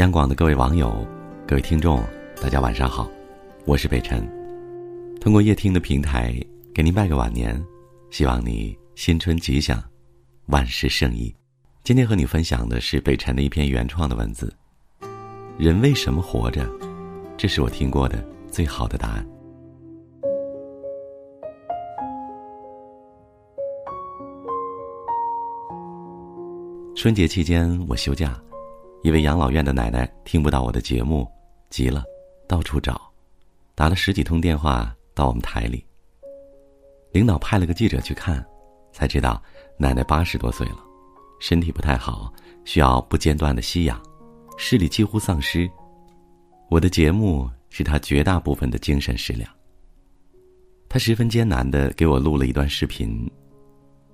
央广的各位网友、各位听众，大家晚上好，我是北辰。通过夜听的平台给您拜个晚年，希望你新春吉祥，万事胜意。今天和你分享的是北辰的一篇原创的文字。人为什么活着？这是我听过的最好的答案。春节期间我休假。一位养老院的奶奶听不到我的节目，急了，到处找，打了十几通电话到我们台里。领导派了个记者去看，才知道奶奶八十多岁了，身体不太好，需要不间断的吸氧，视力几乎丧失。我的节目是她绝大部分的精神食粮。她十分艰难的给我录了一段视频，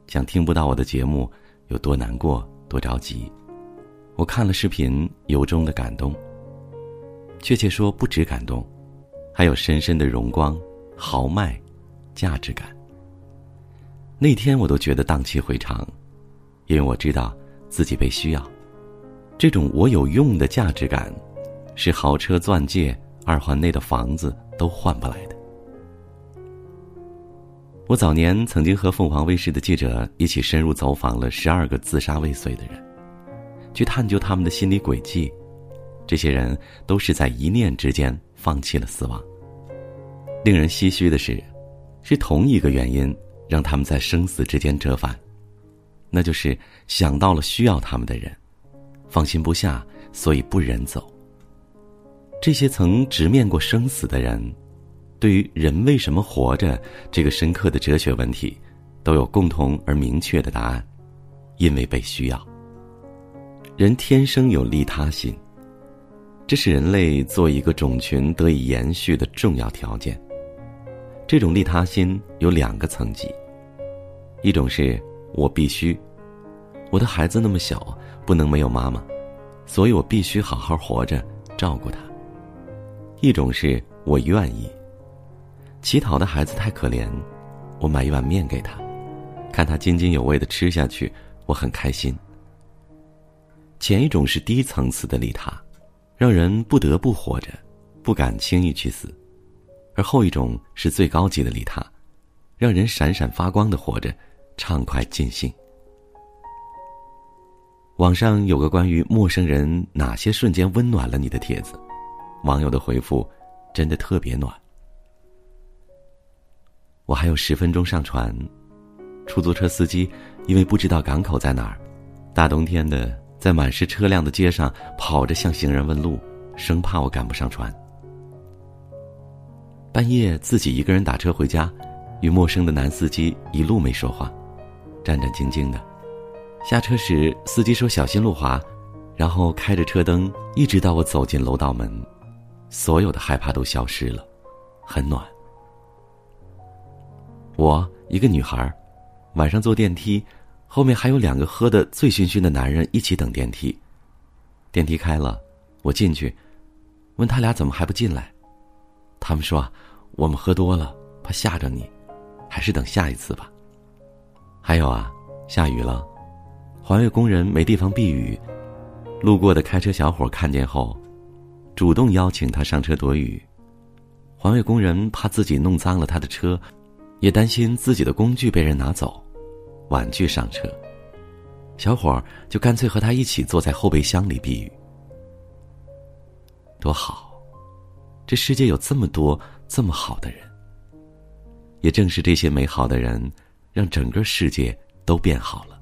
想听不到我的节目有多难过，多着急。我看了视频，由衷的感动。确切说，不止感动，还有深深的荣光、豪迈、价值感。那天我都觉得荡气回肠，因为我知道自己被需要。这种我有用的价值感，是豪车、钻戒、二环内的房子都换不来的。我早年曾经和凤凰卫视的记者一起深入走访了十二个自杀未遂的人。去探究他们的心理轨迹，这些人都是在一念之间放弃了死亡。令人唏嘘的是，是同一个原因让他们在生死之间折返，那就是想到了需要他们的人，放心不下，所以不忍走。这些曾直面过生死的人，对于人为什么活着这个深刻的哲学问题，都有共同而明确的答案：因为被需要。人天生有利他心，这是人类做一个种群得以延续的重要条件。这种利他心有两个层级：一种是我必须，我的孩子那么小，不能没有妈妈，所以我必须好好活着，照顾他；一种是我愿意，乞讨的孩子太可怜，我买一碗面给他，看他津津有味的吃下去，我很开心。前一种是低层次的利他，让人不得不活着，不敢轻易去死；而后一种是最高级的利他，让人闪闪发光的活着，畅快尽兴。网上有个关于陌生人哪些瞬间温暖了你的帖子，网友的回复真的特别暖。我还有十分钟上船，出租车司机因为不知道港口在哪儿，大冬天的。在满是车辆的街上跑着向行人问路，生怕我赶不上船。半夜自己一个人打车回家，与陌生的男司机一路没说话，战战兢兢的。下车时，司机说：“小心路滑。”然后开着车灯，一直到我走进楼道门，所有的害怕都消失了，很暖。我一个女孩，晚上坐电梯。后面还有两个喝得醉醺醺的男人一起等电梯，电梯开了，我进去，问他俩怎么还不进来，他们说我们喝多了，怕吓着你，还是等下一次吧。还有啊，下雨了，环卫工人没地方避雨，路过的开车小伙看见后，主动邀请他上车躲雨。环卫工人怕自己弄脏了他的车，也担心自己的工具被人拿走。婉拒上车，小伙儿就干脆和他一起坐在后备箱里避雨。多好，这世界有这么多这么好的人。也正是这些美好的人，让整个世界都变好了。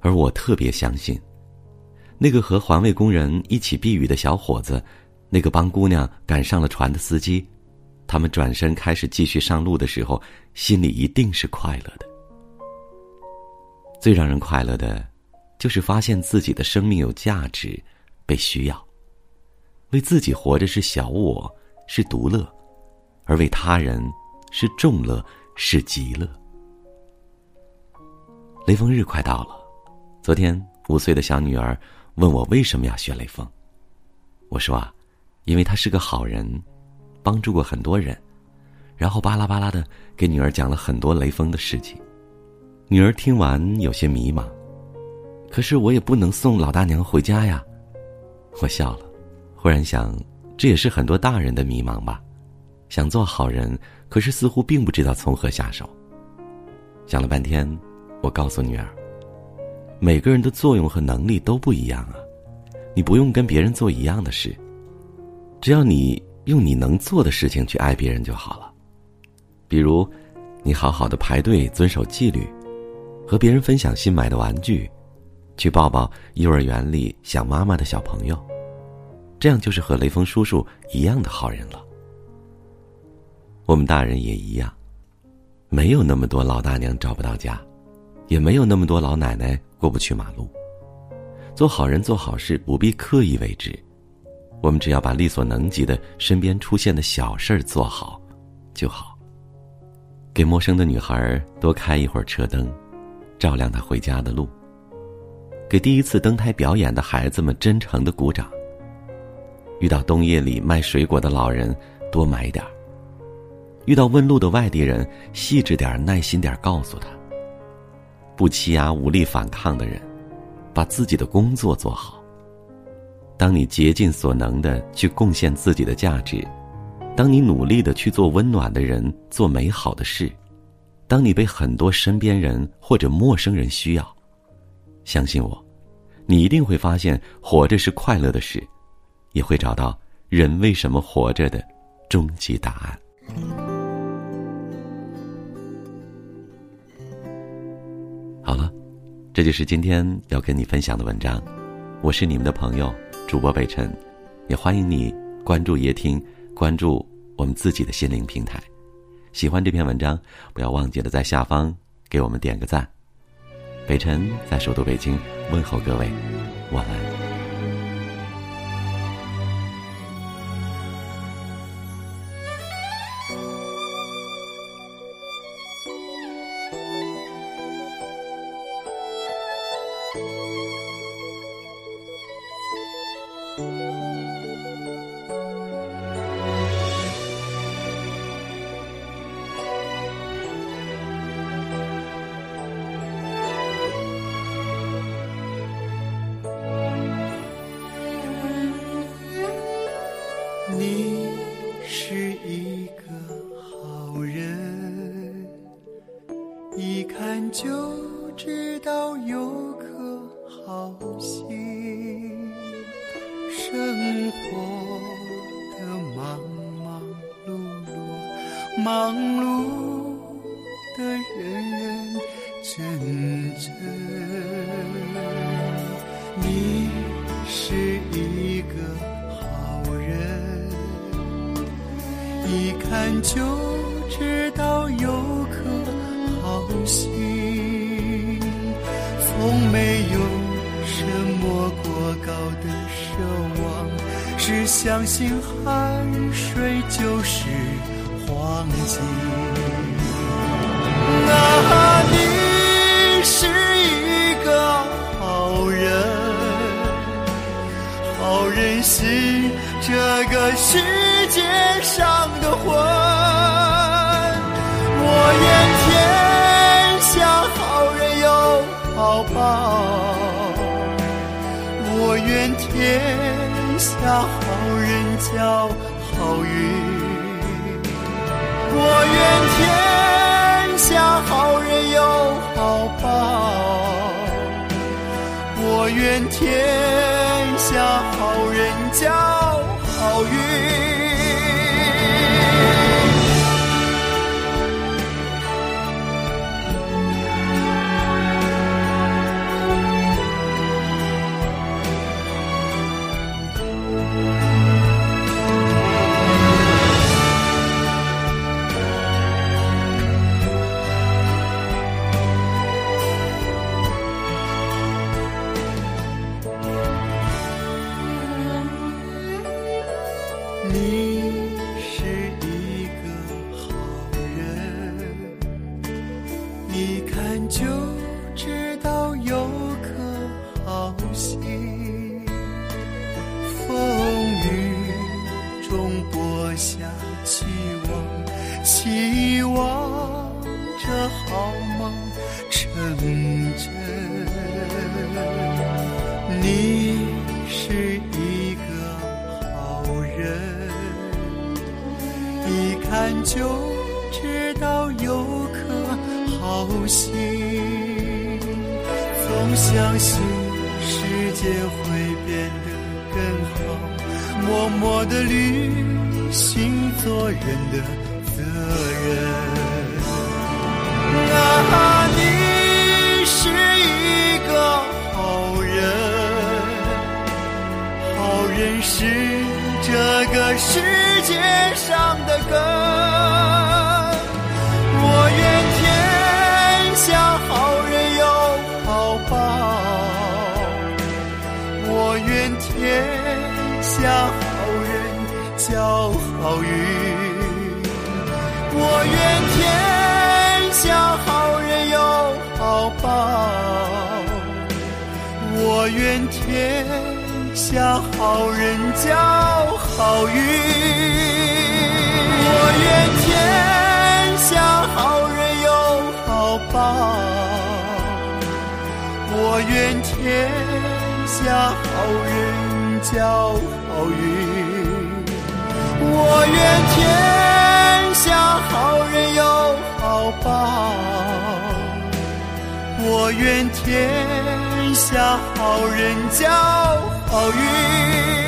而我特别相信，那个和环卫工人一起避雨的小伙子，那个帮姑娘赶上了船的司机，他们转身开始继续上路的时候，心里一定是快乐的。最让人快乐的，就是发现自己的生命有价值，被需要。为自己活着是小我，是独乐；而为他人是众乐，是极乐。雷锋日快到了，昨天五岁的小女儿问我为什么要学雷锋，我说啊，因为他是个好人，帮助过很多人，然后巴拉巴拉的给女儿讲了很多雷锋的事情。女儿听完有些迷茫，可是我也不能送老大娘回家呀。我笑了，忽然想，这也是很多大人的迷茫吧。想做好人，可是似乎并不知道从何下手。想了半天，我告诉女儿：每个人的作用和能力都不一样啊，你不用跟别人做一样的事，只要你用你能做的事情去爱别人就好了。比如，你好好的排队，遵守纪律，和别人分享新买的玩具，去抱抱幼儿园里想妈妈的小朋友，这样就是和雷锋叔叔一样的好人了。我们大人也一样，没有那么多老大娘找不到家，也没有那么多老奶奶过不去马路。做好人做好事不必刻意为之，我们只要把力所能及的身边出现的小事儿做好就好。给陌生的女孩多开一会儿车灯，照亮他回家的路。给第一次登台表演的孩子们真诚的鼓掌。遇到冬夜里卖水果的老人，多买点儿。遇到问路的外地人，细致点耐心点告诉他。不欺压无力反抗的人，把自己的工作做好。当你竭尽所能的去贡献自己的价值，当你努力的去做温暖的人，做美好的事，当你被很多身边人或者陌生人需要，相信我，你一定会发现活着是快乐的事，也会找到人为什么活着的终极答案。好了，这就是今天要跟你分享的文章。我是你们的朋友主播北辰，也欢迎你关注夜听，关注我们自己的心灵平台。喜欢这篇文章，不要忘记了在下方给我们点个赞。北辰在首都北京问候各位，晚安。生活的忙忙碌碌，忙碌的人人真真。你是一个好人。一看就知道有颗好心，从没有什么过高的奢望，只相信汗水就是黄金。那你是一个好人，好人是这个世界上。的魂，我愿天下好人有好报，我愿天下好人交好运，我愿天下好人有好报，我愿天下好人交一看就知道有颗好心风雨中播下希望希望这好梦成真你是一个好人一看就知道有好心，总相信世界会变得更好，默默的履行做人的责任。啊，你是一个好人，好人是。这个世界上的根，愿天下好人交好运，我愿天下好人有好报，我愿天。下好人交好运，我愿天下好人有好报，我愿天下好人交好运，我愿天下好人有好报，我愿天下好人交。好运。